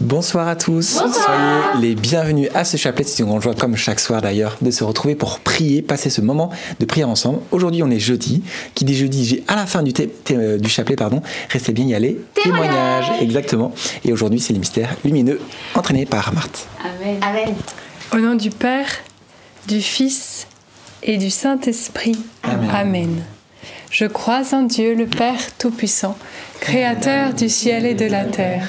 Bonsoir à tous, soyez les bienvenus à ce chapelet. C'est une grande joie, comme chaque soir d'ailleurs, de se retrouver pour prier, passer ce moment de prière ensemble. Aujourd'hui, on est jeudi. Qui dit jeudi, j'ai à la fin du, euh, du chapelet, pardon, restez bien y aller. Témoignage. Exactement. Et aujourd'hui, c'est les mystères lumineux entraînés par Marthe. Amen. Amen. Au nom du Père, du Fils et du Saint-Esprit. Amen. Amen. Je crois en Dieu, le Père Tout-Puissant, Créateur du ciel et de la terre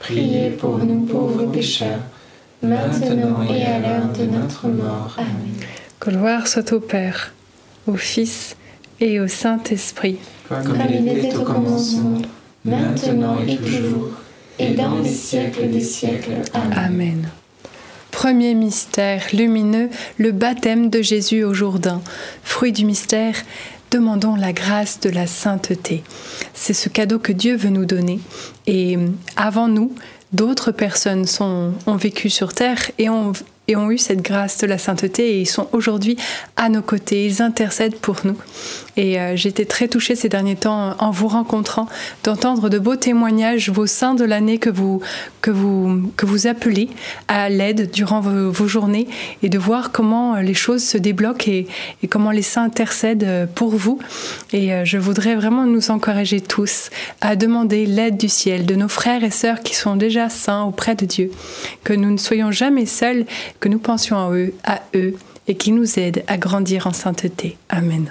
priez pour nous pauvres pécheurs, maintenant et à l'heure de notre mort. Amen. Gloire soit au Père, au Fils et au Saint-Esprit. Comme, il était au commencement, maintenant et toujours, et dans les siècles des siècles. Amen. Amen. Premier mystère lumineux, le baptême de Jésus au Jourdain. Fruit du mystère, demandons la grâce de la sainteté. C'est ce cadeau que Dieu veut nous donner. Et avant nous, d'autres personnes ont vécu sur terre et et ont eu cette grâce de la sainteté et ils sont aujourd'hui à nos côtés, ils intercèdent pour nous. Et euh, j'étais très touchée ces derniers temps en vous rencontrant, d'entendre de beaux témoignages, vos saints de l'année que vous, que, vous, que vous appelez à l'aide durant vos, journées et de voir comment euh, les choses se débloquent et, et comment les saints intercèdent euh, pour vous. Et je voudrais vraiment nous encourager tous à demander l'aide du ciel de nos frères et sœurs qui sont déjà saints auprès de Dieu, que nous ne soyons jamais seuls, que nous pensions à eux, à eux et qui nous aident à grandir en sainteté. Amen.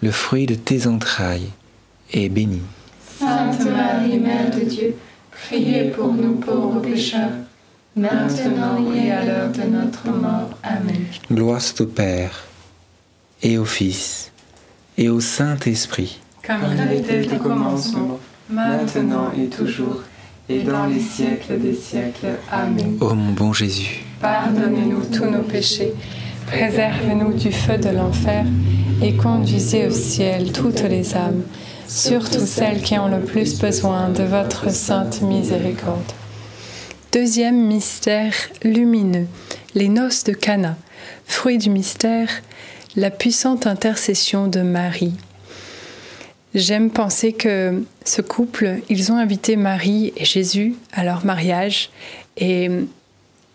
le fruit de tes entrailles, est béni. Sainte Marie, Mère de Dieu, priez pour nous pauvres pécheurs, maintenant et à l'heure de notre mort. Amen. Gloire au Père, et au Fils, et au Saint-Esprit, Comme il était au commencement, maintenant et toujours, et dans les siècles des siècles. Amen. ô mon bon Jésus. Pardonnez-nous tous nos péchés, préservez-nous du feu de l'enfer, et conduisez au ciel toutes les âmes, surtout celles qui ont le plus besoin de votre sainte miséricorde. Deuxième mystère lumineux, les noces de Cana. Fruit du mystère, la puissante intercession de Marie. J'aime penser que ce couple, ils ont invité Marie et Jésus à leur mariage et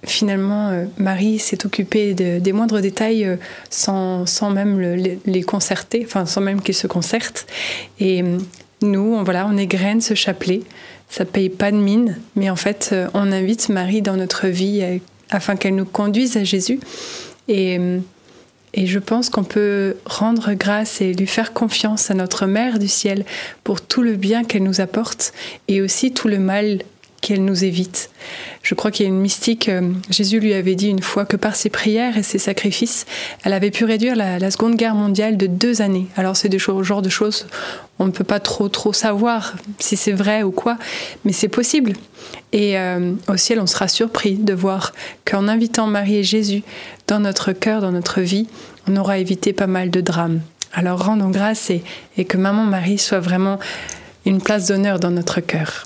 finalement, euh, Marie s'est occupée de- des moindres détails euh, sans, sans même le- les, concerter, enfin sans même qu'ils se concertent. Et euh, nous, on, voilà, on égrène ce chapelet. Ça paye pas de mine, mais en fait, on invite Marie dans notre vie afin qu'elle nous conduise à Jésus. Et, et je pense qu'on peut rendre grâce et lui faire confiance à notre Mère du ciel pour tout le bien qu'elle nous apporte et aussi tout le mal qu'elle nous évite. Je crois qu'il y a une mystique, euh, Jésus lui avait dit une fois que par ses prières et ses sacrifices, elle avait pu réduire la, Seconde Guerre mondiale de deux années. Alors c'est des genre de choses, on ne peut pas trop trop savoir si c'est vrai ou quoi, mais c'est possible. Et euh, au ciel, on sera surpris de voir qu'en invitant Marie et Jésus dans notre cœur, dans notre vie, on aura évité pas mal de drames. Alors rendons grâce et, et que Maman Marie soit vraiment une place d'honneur dans notre cœur.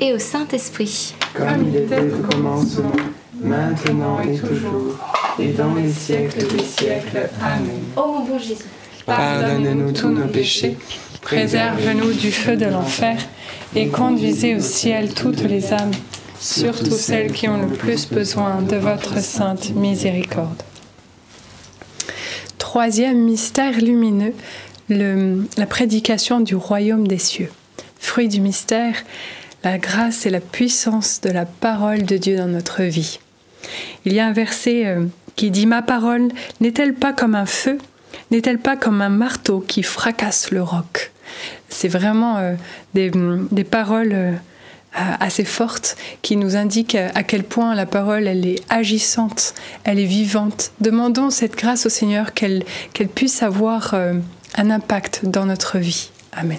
Et au Saint-Esprit. Comme il était au commencement, maintenant et toujours, et dans les siècles des siècles. Amen. Ô mon bon Jésus. Pardonne-nous tous nos péchés, préserve-nous du feu de l'enfer, et conduisez au ciel toutes les âmes, surtout celles qui ont le plus besoin de votre sainte miséricorde. Troisième mystère lumineux, le- la prédication du royaume des cieux. Fruit du mystère, la grâce et la puissance de la parole de Dieu dans notre vie. Il y a un verset euh, qui dit Ma parole n'est-elle pas comme un feu? N'est-elle pas comme un marteau qui fracasse le roc? C'est vraiment euh, des, paroles euh, assez fortes qui nous indiquent à quel point la parole elle est agissante, elle est vivante. Demandons cette grâce au Seigneur qu'elle puisse avoir un impact dans notre vie. Amen.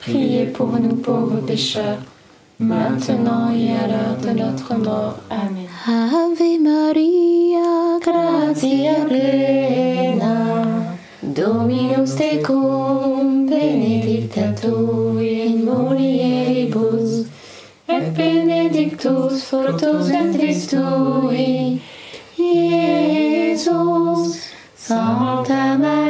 priez pour nous pauvres pécheurs, maintenant et à l'heure de notre mort. Amen. Ave Maria, gratia plena, Dominus tecum, benedicta tu in mulieribus, et benedictus fructus ventris tui, Iesus. Sancta Maria,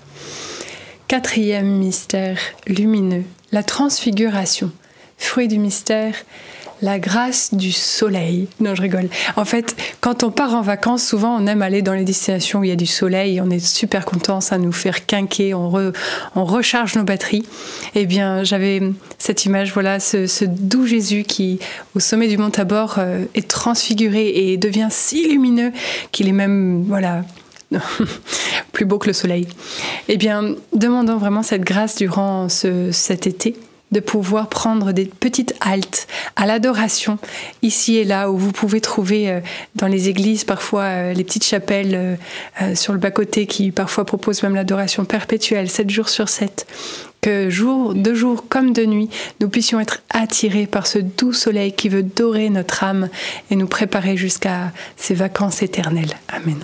Quatrième mystère lumineux, la transfiguration. Fruit du mystère, la grâce du soleil. Non, je rigole. En fait, quand on part en vacances, souvent on aime aller dans les destinations où il y a du soleil. On est super content, ça nous fait quinquer, on, re- on recharge nos batteries. Eh bien, j'avais cette image, voilà, ce, ce doux Jésus qui, au sommet du mont Tabor, euh, est transfiguré et devient si lumineux qu'il est même, voilà, plus beau que le soleil. Eh bien, demandons vraiment cette grâce durant ce- cet été de pouvoir prendre des petites haltes à l'adoration ici et là où vous pouvez trouver euh, dans les églises parfois euh, les petites chapelles euh, sur le bas-côté qui parfois proposent même l'adoration perpétuelle 7 jours sur 7 que jour de jour comme de nuit nous puissions être attirés par ce doux soleil qui veut dorer notre âme et nous préparer jusqu'à ces vacances éternelles. Amen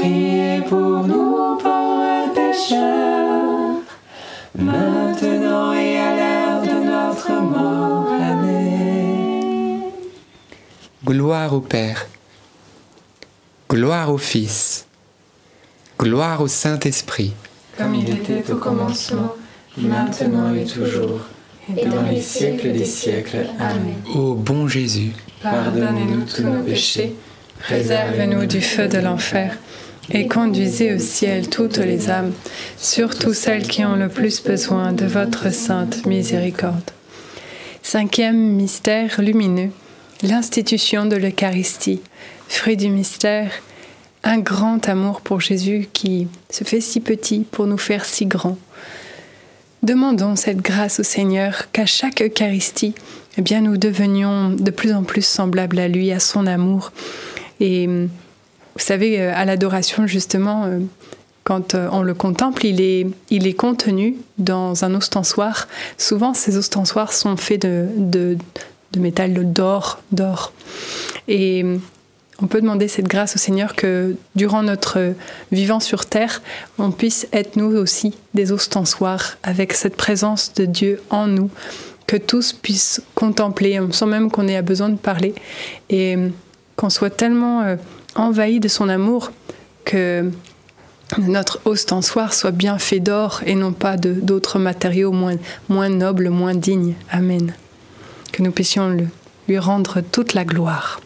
priez pour nous pauvres pécheurs, maintenant et à l'heure de notre mort. Amen. Gloire au Père, gloire au Fils, gloire au Saint-Esprit, Comme il était au commencement, maintenant et toujours, et dans les siècles des siècles. Amen. Ô bon Jésus, Pardonnez-nous tous nos péchés, préservez-nous du feu de l'enfer, et conduisez au ciel toutes les âmes, surtout celles qui ont le plus besoin de votre sainte miséricorde. Cinquième mystère lumineux, l'institution de l'Eucharistie, fruit du mystère, un grand amour pour Jésus qui se fait si petit pour nous faire si grands. Demandons cette grâce au Seigneur qu'à chaque Eucharistie, eh bien, nous devenions de plus en plus semblables à lui, à son amour. Et vous savez, euh, à l'adoration, justement, euh, quand euh, on le contemple, il est, il est contenu dans un ostensoir. Souvent, ces ostensoirs sont faits de, de, de métal d'or, d'or. Et on peut demander cette grâce au Seigneur que durant notre vivant sur terre, on puisse être nous aussi des ostensoirs avec cette présence de Dieu en nous, que tous puissent contempler sans même qu'on ait besoin de parler et qu'on soit tellement envahi de son amour que notre ostensoir soit bien fait d'or et non pas d'autres matériaux moins, nobles, moins dignes. Amen. Que nous puissions lui rendre toute la gloire.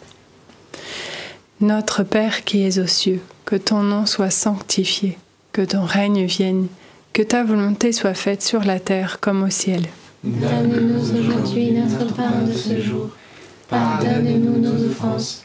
Notre Père qui es aux cieux, que ton nom soit sanctifié, que ton règne vienne, que ta volonté soit faite sur la terre comme au ciel. Donne-nous aujourd'hui notre de ce jour. Pardonne-nous nos offenses,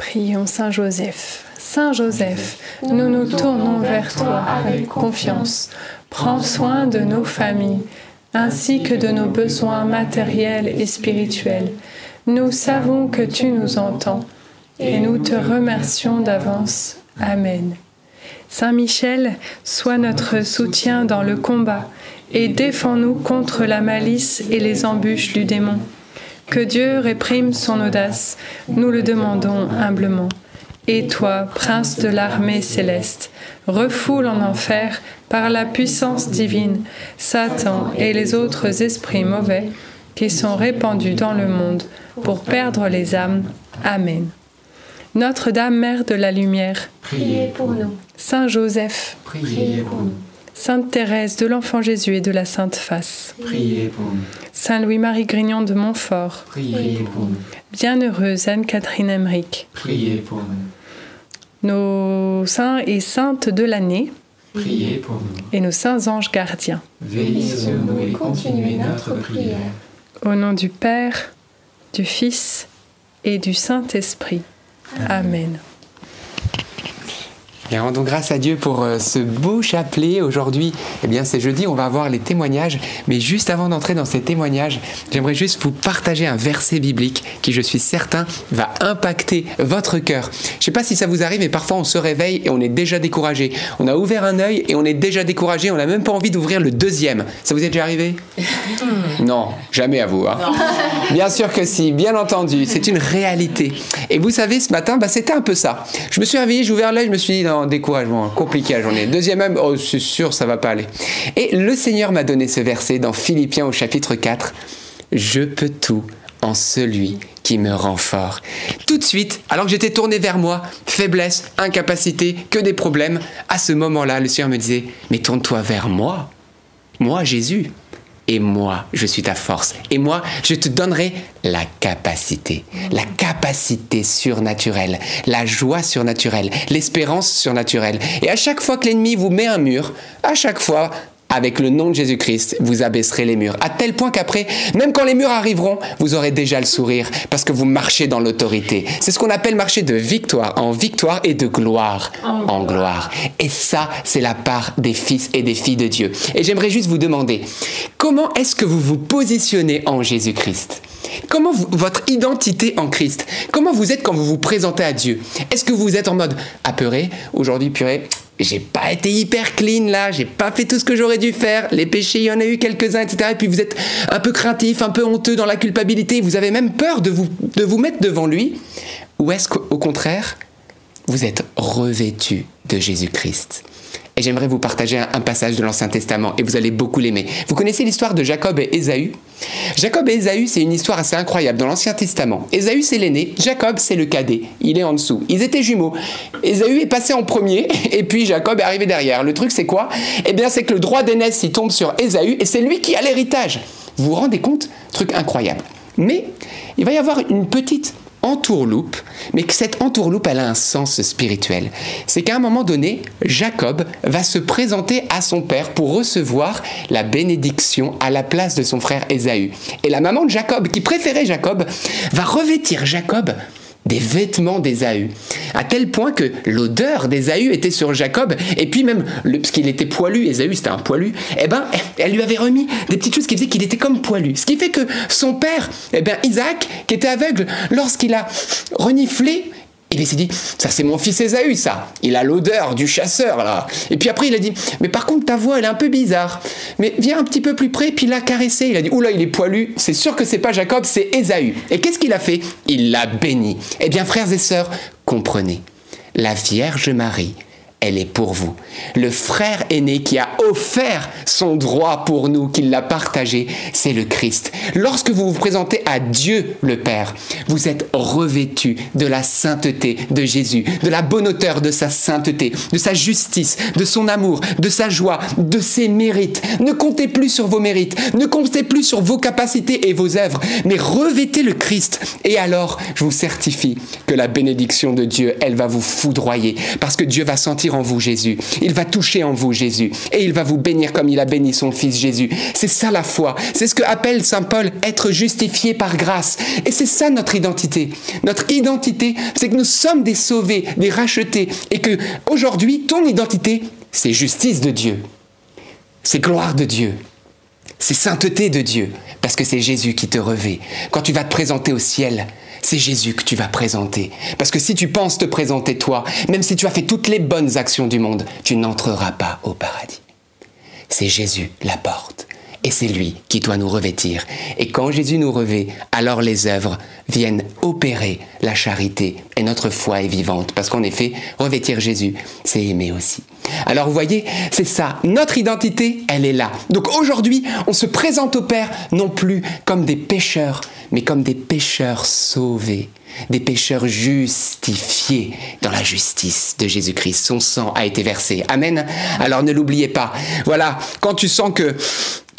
Prions Saint Joseph. Saint Joseph, nous nous tournons vers toi avec confiance. Prends soin de nos familles, ainsi que de nos besoins matériels et spirituels. Nous savons que tu nous entends et nous te remercions d'avance. Amen. Saint Michel, sois notre soutien dans le combat et défends-nous contre la malice et les embûches du démon. Que Dieu réprime son audace, nous le demandons humblement. Et toi, prince de l'armée céleste, refoule en enfer par la puissance divine Satan et les autres esprits mauvais qui sont répandus dans le monde pour perdre les âmes. Amen. Notre-Dame, Mère de la Lumière, Priez pour nous, Saint Joseph, priez pour nous, Sainte Thérèse de l'Enfant Jésus et de la Sainte Face. Priez pour nous. Saint Louis-Marie Grignon de Montfort. Priez pour nous. Bienheureuse Anne-Catherine Emmerich. Priez pour nous. Nos saints et saintes de l'année Priez pour nous. et nos saints anges gardiens. Veillez sur nous et continuez notre prière. Au nom du Père, du Fils et du Saint-Esprit. Amen. Et rendons grâce à Dieu pour euh, ce beau chapelet. Aujourd'hui, eh bien, c'est jeudi, on va avoir les témoignages. Mais juste avant d'entrer dans ces témoignages, j'aimerais juste vous partager un verset biblique qui, je suis certain, va impacter votre cœur. Je ne sais pas si ça vous arrive, mais parfois on se réveille et on est déjà découragé. On a ouvert un œil et on est déjà découragé. On n'a même pas envie d'ouvrir le deuxième. Ça vous est déjà arrivé? Non, jamais à vous. hein. Bien sûr que si, bien entendu, c'est une réalité. Et vous savez, ce matin, bah, c'était un peu ça. Je me suis réveillé, j'ai ouvert l'œil, je me suis dit, non, découragement, hein, compliqué la journée. Deuxième homme, oh, c'est sûr, ça va pas aller. Et le Seigneur m'a donné ce verset dans Philippiens au chapitre 4. Je peux tout en celui qui me rend fort. Tout de suite, alors que j'étais tourné vers moi, faiblesse, incapacité, que des problèmes, à ce moment-là, le Seigneur me disait, mais tourne-toi vers moi. Moi, Jésus. Et moi, je suis ta force. Et moi, je te donnerai la capacité. La capacité surnaturelle. La joie surnaturelle. L'espérance surnaturelle. Et à chaque fois que l'ennemi vous met un mur, à chaque fois, avec le nom de Jésus-Christ, vous abaisserez les murs. À tel point qu'après, même quand les murs arriveront, vous aurez déjà le sourire parce que vous marchez dans l'autorité. C'est ce qu'on appelle marcher de victoire en victoire et de gloire en gloire. Et ça, c'est la part des fils et des filles de Dieu. Et j'aimerais juste vous demander, comment est-ce que vous vous positionnez en Jésus-Christ? Comment vous- votre identité en Christ? Comment vous êtes quand vous vous présentez à Dieu? Est-ce que vous êtes en mode apeuré Aujourd'hui, purée, j'ai pas été hyper clean là, j'ai pas fait tout ce que j'aurais dû faire, les péchés, il y en a eu quelques-uns, etc. Et puis vous êtes un peu craintif, un peu honteux dans la culpabilité, vous avez même peur de vous, mettre devant lui. Ou est-ce qu'au contraire, vous êtes revêtu de Jésus-Christ? J'aimerais vous partager un, un passage de l'Ancien Testament et vous allez beaucoup l'aimer. Vous connaissez l'histoire de Jacob et Ésaü? Jacob et Ésaü, c'est une histoire assez incroyable dans l'Ancien Testament. Ésaü, c'est l'aîné, Jacob, c'est le cadet. Il est en dessous. Ils étaient jumeaux. Ésaü est passé en premier et puis Jacob est arrivé derrière. Le truc, c'est quoi? Eh bien, c'est que le droit d'aînesse, il tombe sur Ésaü et c'est lui qui a l'héritage. Vous vous rendez compte? Truc incroyable. Mais il va y avoir une petite entourloupe, mais que cette entourloupe, elle a un sens spirituel. C'est qu'à un moment donné, Jacob va se présenter à son père pour recevoir la bénédiction à la place de son frère Ésaü. Et la maman de Jacob, qui préférait Jacob, va revêtir Jacob des vêtements d'Ésaü, à tel point que l'odeur d'Ésaü était sur Jacob, et puis même, le, parce qu'il était poilu, Ésaü c'était un poilu, eh ben, elle lui avait remis des petites choses qui faisaient qu'il était comme poilu. Ce qui fait que son père, eh ben, Isaac, qui était aveugle, lorsqu'il a reniflé, il s'est dit, ça c'est mon fils Ésaü, ça. Il a l'odeur du chasseur, là. Et puis après, il a dit, mais par contre, ta voix, elle est un peu bizarre. Mais viens un petit peu plus près, puis il l'a caressé. Il a dit, oula, il est poilu. C'est sûr que c'est pas Jacob, c'est Ésaü. Et qu'est-ce qu'il a fait? Il l'a béni. Eh bien, frères et sœurs, comprenez. La Vierge Marie, elle est pour vous. Le frère aîné qui a offert son droit pour nous, qui l'a partagé, c'est le Christ. Lorsque vous vous présentez à Dieu le Père, vous êtes revêtu de la sainteté de Jésus, de la bonne hauteur de sa sainteté, de sa justice, de son amour, de sa joie, de ses mérites. Ne comptez plus sur vos mérites, ne comptez plus sur vos capacités et vos œuvres, mais revêtez le Christ. Et alors, je vous certifie que la bénédiction de Dieu, elle va vous foudroyer, parce que Dieu va sentir en vous Jésus. Il va toucher en vous Jésus. Et il va vous bénir comme il a béni son Fils Jésus. C'est ça la foi. C'est ce que appelle Saint Paul être justifié par grâce. Et c'est ça notre identité. Notre identité, c'est que nous sommes des sauvés, des rachetés. Et que aujourd'hui, ton identité, c'est justice de Dieu. C'est gloire de Dieu. C'est sainteté de Dieu, parce que c'est Jésus qui te revêt. Quand tu vas te présenter au ciel, c'est Jésus que tu vas présenter. Parce que si tu penses te présenter toi, même si tu as fait toutes les bonnes actions du monde, tu n'entreras pas au paradis. C'est Jésus la porte. Et c'est lui qui doit nous revêtir. Et quand Jésus nous revêt, alors les œuvres viennent opérer la charité. Et notre foi est vivante. Parce qu'en effet, revêtir Jésus, c'est aimer aussi. Alors vous voyez, c'est ça. Notre identité, elle est là. Donc aujourd'hui, on se présente au Père non plus comme des pécheurs, mais comme des pécheurs sauvés, des pécheurs justifiés dans la justice de Jésus-Christ. Son sang a été versé. Amen. Alors ne l'oubliez pas. Voilà, quand tu sens que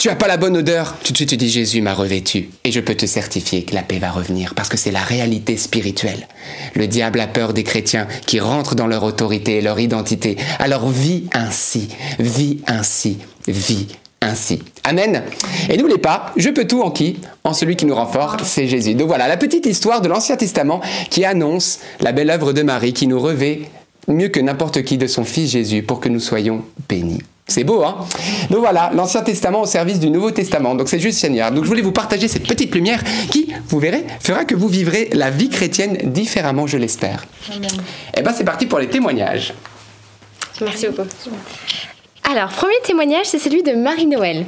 tu n'as pas la bonne odeur, tout de suite tu dis Jésus m'a revêtu et je peux te certifier que la paix va revenir parce que c'est la réalité spirituelle. Le diable a peur des chrétiens qui rentrent dans leur autorité et leur identité. Alors vis ainsi, vis ainsi, vis ainsi. Amen. Et n'oubliez pas, je peux tout en qui En celui qui nous rend fort, c'est Jésus. Donc voilà, la petite histoire de l'Ancien Testament qui annonce la belle œuvre de Marie qui nous revêt mieux que n'importe qui de son Fils Jésus pour que nous soyons bénis. C'est beau, hein Donc voilà, l'Ancien Testament au service du Nouveau Testament. Donc c'est juste Seigneur. Donc je voulais vous partager cette petite lumière qui, vous verrez, fera que vous vivrez la vie chrétienne différemment, je l'espère. Et eh bien c'est parti pour les témoignages. Merci beaucoup. Alors, premier témoignage, c'est celui de Marie-Noël.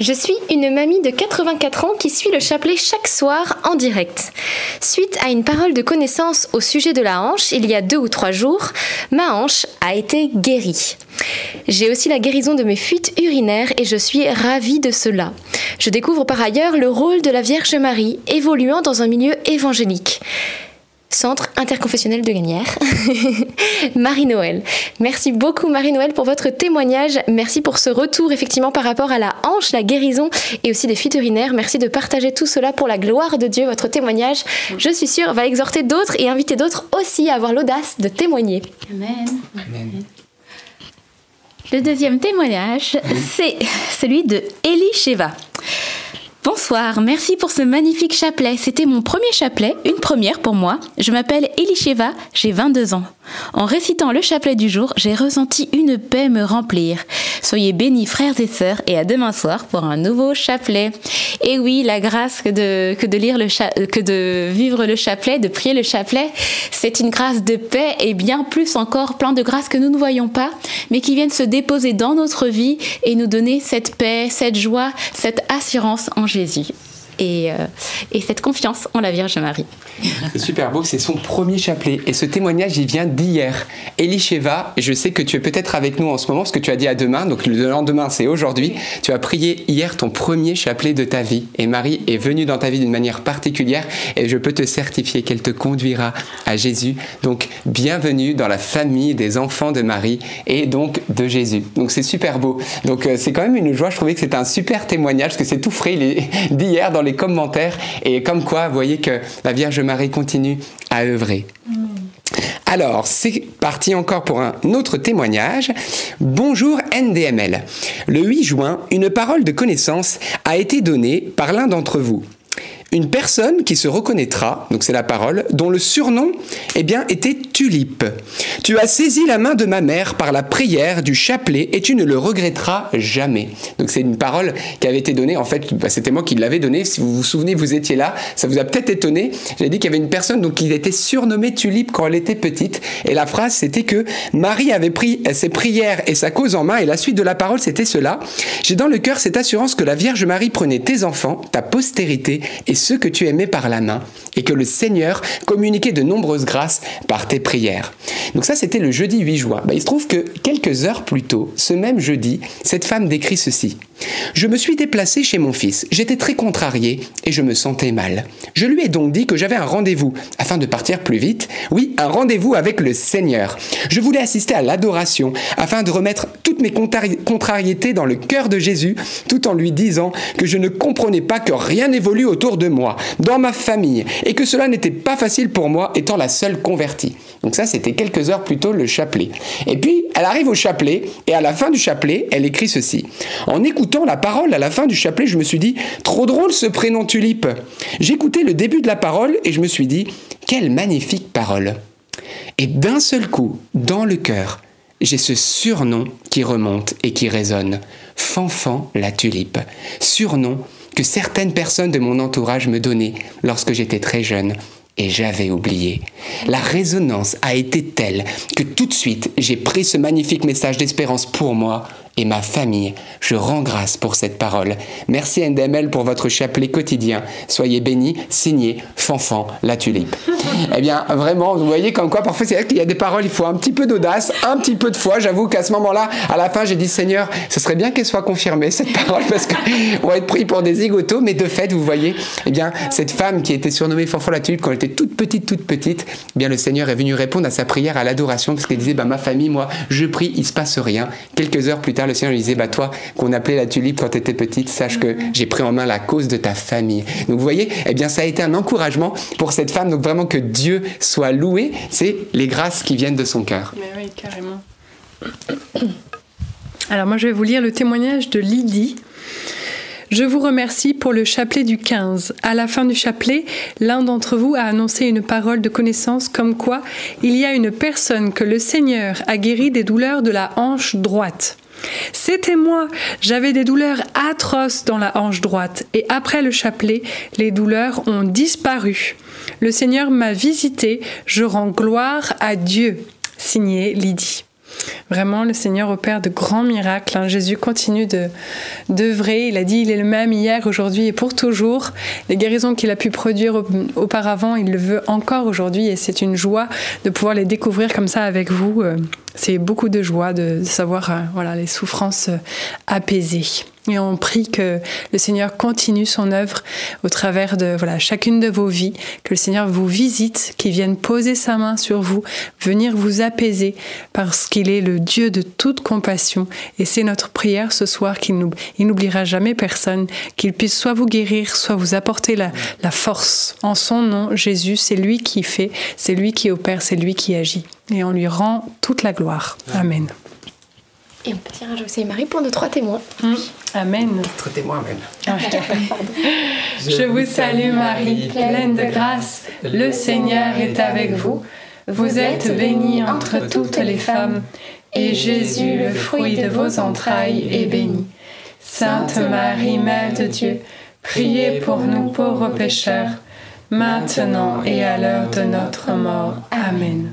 Je suis une mamie de 84 ans qui suit le chapelet chaque soir en direct. Suite à une parole de connaissance au sujet de la hanche il y a deux ou trois jours, ma hanche a été guérie. J'ai aussi la guérison de mes fuites urinaires et je suis ravie de cela. Je découvre par ailleurs le rôle de la Vierge Marie évoluant dans un milieu évangélique. Centre interconfessionnel de Gagnères. Marie-Noël. Merci beaucoup Marie-Noël pour votre témoignage. Merci pour ce retour effectivement par rapport à la hanche, la guérison et aussi des fuites urinaires. Merci de partager tout cela pour la gloire de Dieu. Votre témoignage, je suis sûre, va exhorter d'autres et inviter d'autres aussi à avoir l'audace de témoigner. Amen. Le deuxième témoignage, c'est celui de Elie Sheva. Bonsoir, merci pour ce magnifique chapelet. C'était mon premier chapelet, une première pour moi. Je m'appelle Elisheva, j'ai 22 ans. En récitant le chapelet du jour, j'ai ressenti une paix me remplir. Soyez bénis frères et sœurs et à demain soir pour un nouveau chapelet. Et oui, la grâce que de, que de lire le que de vivre le chapelet, de prier le chapelet, c'est une grâce de paix et bien plus encore plein de grâces que nous ne voyons pas, mais qui viennent se déposer dans notre vie et nous donner cette paix, cette joie, cette assurance en Jésus. Et, euh, et, cette confiance en la Vierge Marie. C'est super beau, c'est son premier chapelet. Et ce témoignage, il vient d'hier. Elisheva, je sais que tu es peut-être avec nous en ce moment, parce que tu as dit à demain, donc le lendemain, c'est aujourd'hui. Tu as prié hier ton premier chapelet de ta vie. Et Marie est venue dans ta vie d'une manière particulière. Et je peux te certifier qu'elle te conduira à Jésus. Donc, bienvenue dans la famille des enfants de Marie et donc de Jésus. Donc, c'est super beau. Donc, euh, c'est quand même une joie. Je trouvais que c'était un super témoignage, parce que c'est tout frais d'hier dans les commentaires. Et comme quoi, vous voyez que la Vierge Marie continue à œuvrer. Alors, c'est parti encore pour un autre témoignage. Bonjour NDML. Le 8 juin, une parole de connaissance a été donnée par l'un d'entre vous. Une personne qui se reconnaîtra, donc c'est la parole, dont le surnom, eh bien, était Tulipe. Tu as saisi la main de ma mère par la prière du chapelet et tu ne le regretteras jamais. Donc c'est une parole qui avait été donnée, en fait, bah, c'était moi qui l'avais donnée. Si vous vous souvenez, vous étiez là, ça vous a peut-être étonné. J'ai dit qu'il y avait une personne donc qui était surnommée Tulipe quand elle était petite. Et la phrase, c'était que Marie avait pris ses prières et sa cause en main. Et la suite de la parole, c'était cela. J'ai dans le cœur cette assurance que la Vierge Marie prenait tes enfants, ta postérité et ceux que tu aimais par la main et que le Seigneur communiquait de nombreuses grâces par tes prières. Donc ça, c'était le jeudi 8 juin. Bah, il se trouve que quelques heures plus tôt, ce même jeudi, cette femme décrit ceci. Je me suis déplacé chez mon fils. J'étais très contrarié et je me sentais mal. Je lui ai donc dit que j'avais un rendez-vous afin de partir plus vite. Oui, un rendez-vous avec le Seigneur. Je voulais assister à l'adoration afin de remettre toutes mes contrariétés dans le cœur de Jésus tout en lui disant que je ne comprenais pas que rien n'évolue autour de moi, dans ma famille et que cela n'était pas facile pour moi étant la seule convertie. Donc ça, c'était quelques heures plus tôt le chapelet. Et puis, elle arrive au chapelet et à la fin du chapelet, elle écrit ceci. En écoutant la parole à la fin du chapelet, je me suis dit, trop drôle ce prénom tulipe. J'écoutais le début de la parole et je me suis dit, quelle magnifique parole. Et d'un seul coup, dans le cœur, j'ai ce surnom qui remonte et qui résonne. Fanfan la tulipe. Surnom que certaines personnes de mon entourage me donnaient lorsque j'étais très jeune et j'avais oublié. La résonance a été telle que tout de suite j'ai pris ce magnifique message d'espérance pour moi et ma famille. Je rends grâce pour cette parole. Merci NDML pour votre chapelet quotidien. Soyez bénis, signé Fanfan la tulipe. eh bien, vraiment, vous voyez comme quoi parfois c'est vrai qu'il y a des paroles, il faut un petit peu d'audace, un petit peu de foi. J'avoue qu'à ce moment-là, à la fin, j'ai dit Seigneur, ce serait bien qu'elle soit confirmée cette parole parce qu'on va être pris pour des zigotos. Mais de fait, vous voyez, eh bien, cette femme qui était surnommée Fanfan la tulipe quand elle était toute petite, toute petite, eh bien, le Seigneur est venu répondre à sa prière à l'adoration parce qu'elle disait bah, ma famille, moi, je prie, il se passe rien. Quelques heures plus tard, le Seigneur lui disait bah, toi, qu'on appelait la tulipe quand tu étais petite, sache que j'ai pris en main la cause de ta famille. Donc, vous voyez, eh bien, ça a été un encouragement pour cette femme. Donc, vraiment que Dieu soit loué, c'est les grâces qui viennent de son cœur. Mais oui, carrément. Alors, moi, je vais vous lire le témoignage de Lydie. Je vous remercie pour le chapelet du 15. À la fin du chapelet, l'un d'entre vous a annoncé une parole de connaissance comme quoi il y a une personne que le Seigneur a guéri des douleurs de la hanche droite. C'était moi, j'avais des douleurs atroces dans la hanche droite et après le chapelet, les douleurs ont disparu. Le Seigneur m'a visité, je rends gloire à Dieu. Signé Lydie. Vraiment, le Seigneur opère de grands miracles. Hein. Jésus continue de d'œuvrer. Il a dit, il est le même hier, aujourd'hui et pour toujours. Les guérisons qu'il a pu produire auparavant, il le veut encore aujourd'hui et c'est une joie de pouvoir les découvrir comme ça avec vous. Euh, c'est beaucoup de joie de, savoir euh, voilà les souffrances euh, apaisées. Et on prie que le Seigneur continue son œuvre au travers de voilà chacune de vos vies, que le Seigneur vous visite, qu'il vienne poser sa main sur vous, venir vous apaiser, parce qu'il est le Dieu de toute compassion. Et c'est notre prière ce soir qu'il n'oubliera jamais personne, qu'il puisse soit vous guérir, soit vous apporter la, la force. En son nom, Jésus, c'est lui qui fait, c'est lui qui opère, c'est lui qui agit. Et on lui rend toute la gloire. Amen. Et on peut dire à Marie pour nos trois témoins. Mmh. Amen. Quatre témoins, Amen. Je vous salue Marie, pleine de grâce. Le Seigneur est avec vous. Vous êtes bénie entre toutes les femmes, et Jésus, le fruit de vos entrailles, est béni. Sainte Marie, Mère de Dieu, priez pour nous pauvres pécheurs, maintenant et à l'heure de notre mort. Amen.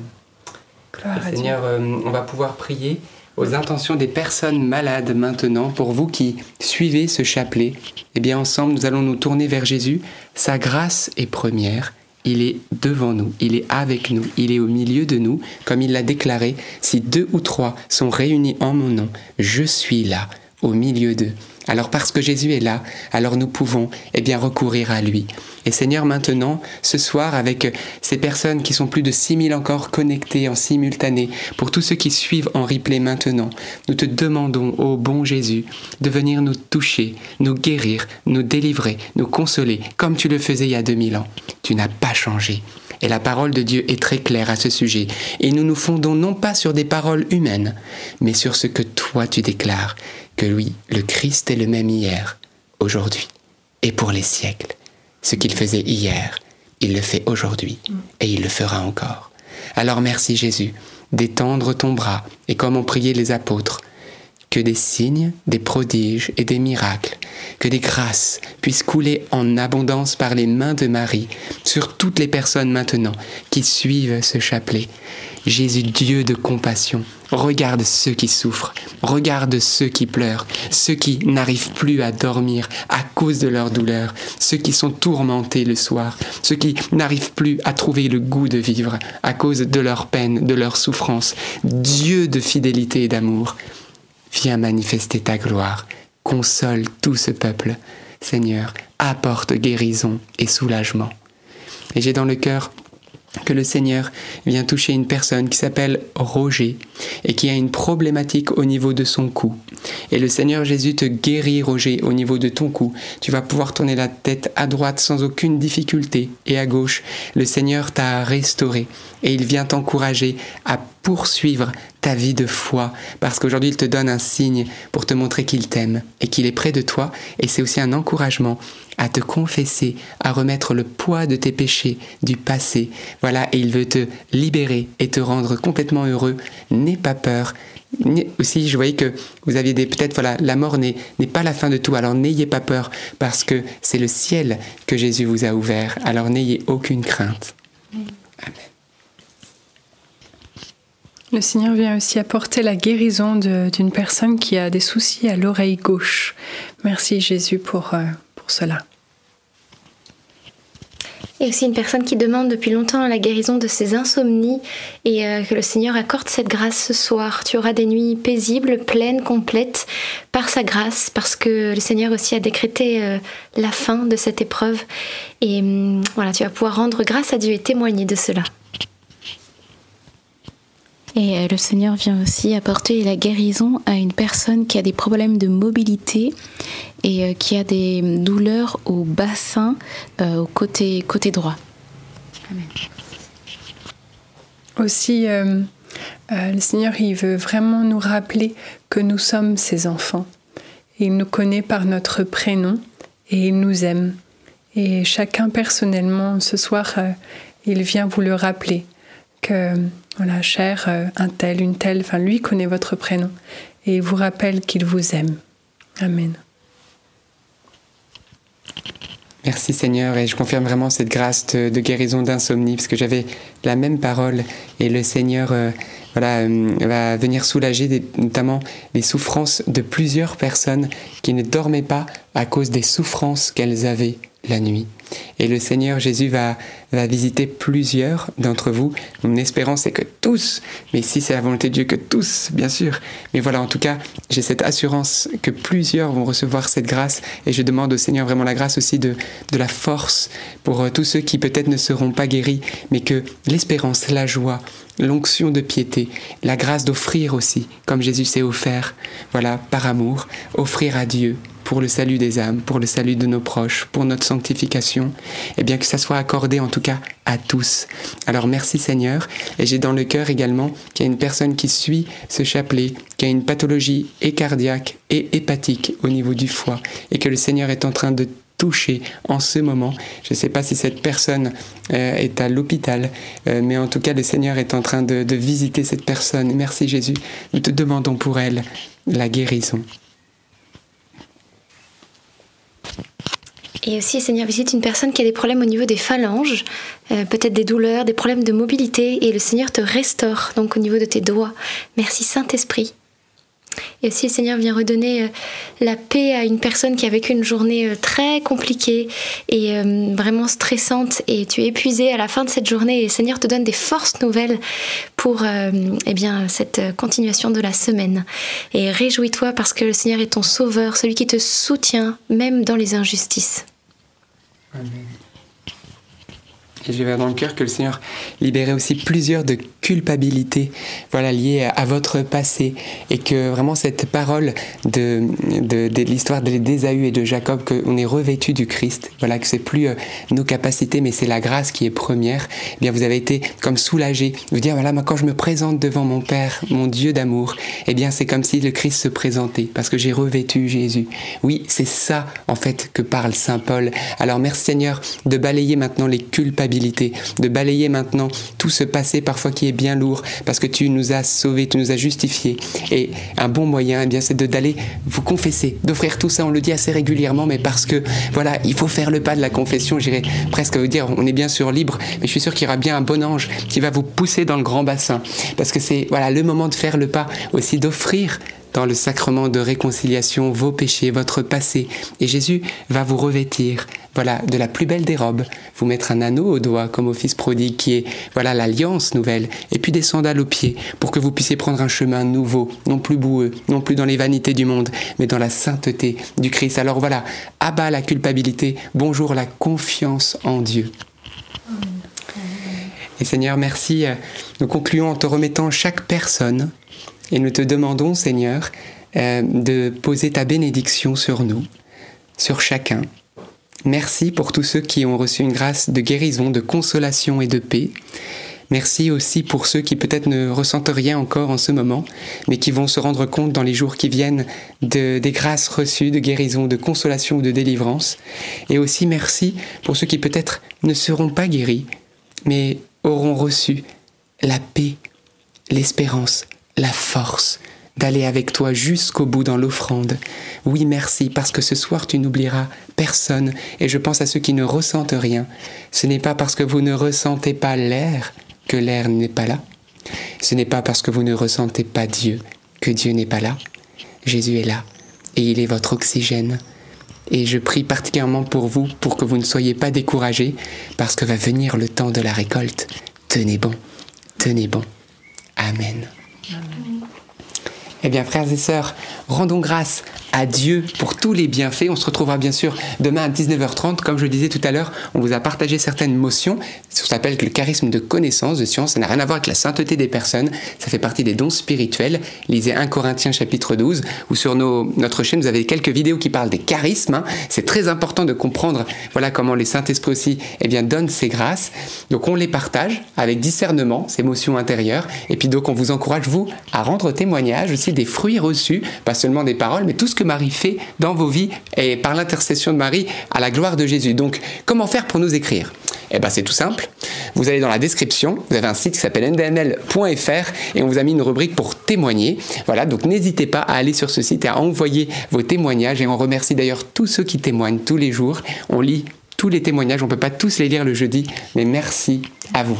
Seigneur, euh, on va pouvoir prier aux intentions des personnes malades maintenant, pour vous qui suivez ce chapelet, eh bien ensemble nous allons nous tourner vers Jésus. Sa grâce est première. Il est devant nous, il est avec nous, il est au milieu de nous, comme il l'a déclaré, si deux ou trois sont réunis en mon nom, je suis là, au milieu d'eux. Alors parce que Jésus est là, alors nous pouvons eh bien recourir à lui. Et Seigneur, maintenant, ce soir, avec ces personnes qui sont plus de 6000 encore connectées en simultané, pour tous ceux qui suivent en replay maintenant, nous te demandons, ô bon Jésus, de venir nous toucher, nous guérir, nous délivrer, nous consoler, comme tu le faisais il y a 2000 ans. Tu n'as pas changé. Et la parole de Dieu est très claire à ce sujet. Et nous nous fondons non pas sur des paroles humaines, mais sur ce que toi tu déclares que lui, le Christ est le même hier, aujourd'hui et pour les siècles. Ce qu'il faisait hier, il le fait aujourd'hui et il le fera encore. Alors merci Jésus d'étendre ton bras et comme ont prié les apôtres, que des signes, des prodiges et des miracles, que des grâces puissent couler en abondance par les mains de Marie sur toutes les personnes maintenant qui suivent ce chapelet. Jésus, Dieu de compassion, regarde ceux qui souffrent, regarde ceux qui pleurent, ceux qui n'arrivent plus à dormir à cause de leur douleur, ceux qui sont tourmentés le soir, ceux qui n'arrivent plus à trouver le goût de vivre à cause de leur peine, de leur souffrance. Dieu de fidélité et d'amour, viens manifester ta gloire, console tout ce peuple. Seigneur, apporte guérison et soulagement. Et j'ai dans le cœur que le Seigneur vient toucher une personne qui s'appelle Roger et qui a une problématique au niveau de son cou. Et le Seigneur Jésus te guérit, Roger, au niveau de ton cou. Tu vas pouvoir tourner la tête à droite sans aucune difficulté et à gauche. Le Seigneur t'a restauré et il vient t'encourager à poursuivre ta vie de foi parce qu'aujourd'hui il te donne un signe pour te montrer qu'il t'aime et qu'il est près de toi et c'est aussi un encouragement à te confesser, à remettre le poids de tes péchés du passé. Voilà, et il veut te libérer et te rendre complètement heureux. N'aie pas peur. Aussi, je voyais que vous aviez des peut-être voilà, la mort n'est pas la fin de tout. Alors n'ayez pas peur parce que c'est le ciel que Jésus vous a ouvert. Alors n'ayez aucune crainte. Amen. Le Seigneur vient aussi apporter la guérison d'une personne qui a des soucis à l'oreille gauche. Merci Jésus pour, euh, pour cela. Et aussi une personne qui demande depuis longtemps la guérison de ses insomnies et euh, que le Seigneur accorde cette grâce ce soir. Tu auras des nuits paisibles, pleines, complètes par sa grâce, parce que le Seigneur aussi a décrété euh, la fin de cette épreuve. Et hum, voilà, tu vas pouvoir rendre grâce à Dieu et témoigner de cela. Et euh, le Seigneur vient aussi apporter la guérison à une personne qui a des problèmes de mobilité et euh, qui a des douleurs au bassin, euh, au côté, côté droit. Amen. Aussi, le Seigneur, il veut vraiment nous rappeler que nous sommes ses enfants. Il nous connaît par notre prénom et il nous aime. Et chacun personnellement, ce soir, il vient vous le rappeler que voilà, cher euh, un tel, une telle, enfin lui connaît votre prénom et vous rappelle qu'il vous aime. Amen. Merci Seigneur et je confirme vraiment cette grâce de, guérison d'insomnie parce que j'avais la même parole et le Seigneur euh, voilà, euh, va venir soulager notamment les souffrances de plusieurs personnes qui ne dormaient pas à cause des souffrances qu'elles avaient la nuit. Et le Seigneur Jésus va, va visiter plusieurs d'entre vous. Mon espérance c'est que tous, mais si c'est la volonté de Dieu, que tous, bien sûr. Mais voilà, en tout cas, j'ai cette assurance que plusieurs vont recevoir cette grâce. Et je demande au Seigneur vraiment la grâce aussi de, de la force pour euh, tous ceux qui peut-être ne seront pas guéris, mais que l'espérance, la joie, l'onction de piété, la grâce d'offrir aussi, comme Jésus s'est offert, voilà, par amour, offrir à Dieu pour le salut des âmes, pour le salut de nos proches, pour notre sanctification, et bien que ça soit accordé en tout cas à tous. Alors merci Seigneur, et j'ai dans le cœur également qu'il y a une personne qui suit ce chapelet, qui a une pathologie et cardiaque et hépatique au niveau du foie, et que le Seigneur est en train de toucher en ce moment. Je ne sais pas si cette personne euh, est à l'hôpital, euh, mais en tout cas le Seigneur est en train de visiter cette personne. Merci Jésus, nous te demandons pour elle la guérison. Et aussi, Seigneur, visite une personne qui a des problèmes au niveau des phalanges, euh, peut-être des douleurs, des problèmes de mobilité, et le Seigneur te restaure donc au niveau de tes doigts. Merci Saint-Esprit. Et aussi, le Seigneur vient redonner euh, la paix à une personne qui a vécu une journée euh, très compliquée et euh, vraiment stressante et tu es épuisé à la fin de cette journée et le Seigneur te donne des forces nouvelles pour eh bien, cette continuation de la semaine. Et réjouis-toi parce que le Seigneur est ton sauveur, celui qui te soutient même dans les injustices. Amen. Et je vais dans le cœur que le Seigneur libérait aussi plusieurs de culpabilités, voilà, liées à, votre passé. Et que vraiment cette parole de, de, de l'histoire d'Ésaü et de Jacob, qu'on est revêtu du Christ, voilà, que c'est plus euh, nos capacités, mais c'est la grâce qui est première. Eh vous avez été comme soulagé. Vous dire, voilà, quand je me présente devant mon Père, mon Dieu d'amour, eh bien, c'est comme si le Christ se présentait, parce que j'ai revêtu Jésus. Oui, c'est ça, en fait, que parle Saint Paul. Alors, merci Seigneur de balayer maintenant les culpabilités de balayer maintenant tout ce passé parfois qui est bien lourd, parce que tu nous as sauvés, tu nous as justifiés. Et un bon moyen, eh bien, c'est d'aller vous confesser, d'offrir tout ça. On le dit assez régulièrement, mais parce que voilà, il faut faire le pas de la confession. J'irais presque vous dire, on est bien sûr libre, mais je suis sûr qu'il y aura bien un bon ange qui va vous pousser dans le grand bassin, parce que c'est voilà le moment de faire le pas aussi d'offrir dans le sacrement de réconciliation vos péchés, votre passé. Et Jésus va vous revêtir, voilà, de la plus belle des robes, vous mettre un anneau au doigt comme au fils prodigue qui est, voilà, l'alliance nouvelle, et puis des sandales aux pieds pour que vous puissiez prendre un chemin nouveau, non plus boueux, non plus dans les vanités du monde, mais dans la sainteté du Christ. Alors voilà, abat la culpabilité, bonjour la confiance en Dieu. Et Seigneur, merci. Nous concluons en te remettant chaque personne et nous te demandons, Seigneur, euh, de poser ta bénédiction sur nous, sur chacun. Merci pour tous ceux qui ont reçu une grâce de guérison, de consolation et de paix. Merci aussi pour ceux qui peut-être ne ressentent rien encore en ce moment, mais qui vont se rendre compte dans les jours qui viennent de, des grâces reçues de guérison, de consolation ou de délivrance. Et aussi merci pour ceux qui peut-être ne seront pas guéris, mais auront reçu la paix, l'espérance, la force d'aller avec toi jusqu'au bout dans l'offrande. Oui, merci, parce que ce soir tu n'oublieras personne, et je pense à ceux qui ne ressentent rien. Ce n'est pas parce que vous ne ressentez pas l'air que l'air n'est pas là. ce n'est pas parce que vous ne ressentez pas Dieu que Dieu n'est pas là. Jésus est là et il est votre oxygène. Et je prie particulièrement pour vous, pour que vous ne soyez pas découragés, parce que va venir le temps de la récolte. Tenez bon, tenez bon. Amen. 嗯。Eh bien, frères et sœurs, rendons grâce à Dieu pour tous les bienfaits. On se retrouvera bien sûr demain à 19h30. Comme je le disais tout à l'heure, on vous a partagé certaines motions. Ça s'appelle le charisme de connaissance, de science. Ça n'a rien à voir avec la sainteté des personnes. Ça fait partie des dons spirituels. Lisez 1 Corinthiens chapitre 12 ou sur notre chaîne, vous avez quelques vidéos qui parlent des charismes. hein. C'est très important de comprendre voilà comment les Saint-Esprit aussi eh bien, donnent ces grâces. Donc on les partage avec discernement, ces motions intérieures. Et puis donc on vous encourage, vous, à rendre témoignage aussi des fruits reçus, pas seulement des paroles, mais tout ce que Marie fait dans vos vies et par l'intercession de Marie à la gloire de Jésus. Donc, comment faire pour nous écrire? Eh bien, c'est tout simple. Vous allez dans la description, vous avez un site qui s'appelle ndml.fr et on vous a mis une rubrique pour témoigner. Voilà, donc n'hésitez pas à aller sur ce site et à envoyer vos témoignages et on remercie d'ailleurs tous ceux qui témoignent tous les jours. On lit tous les témoignages, on ne peut pas tous les lire le jeudi, mais merci à vous.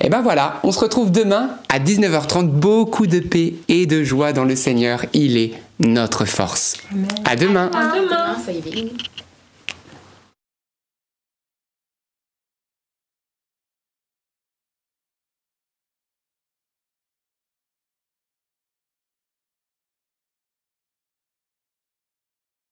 Et ben voilà, on se retrouve demain à 19h30, beaucoup de paix et de joie dans le Seigneur, il est notre force. À demain. Demain, soyez bénis.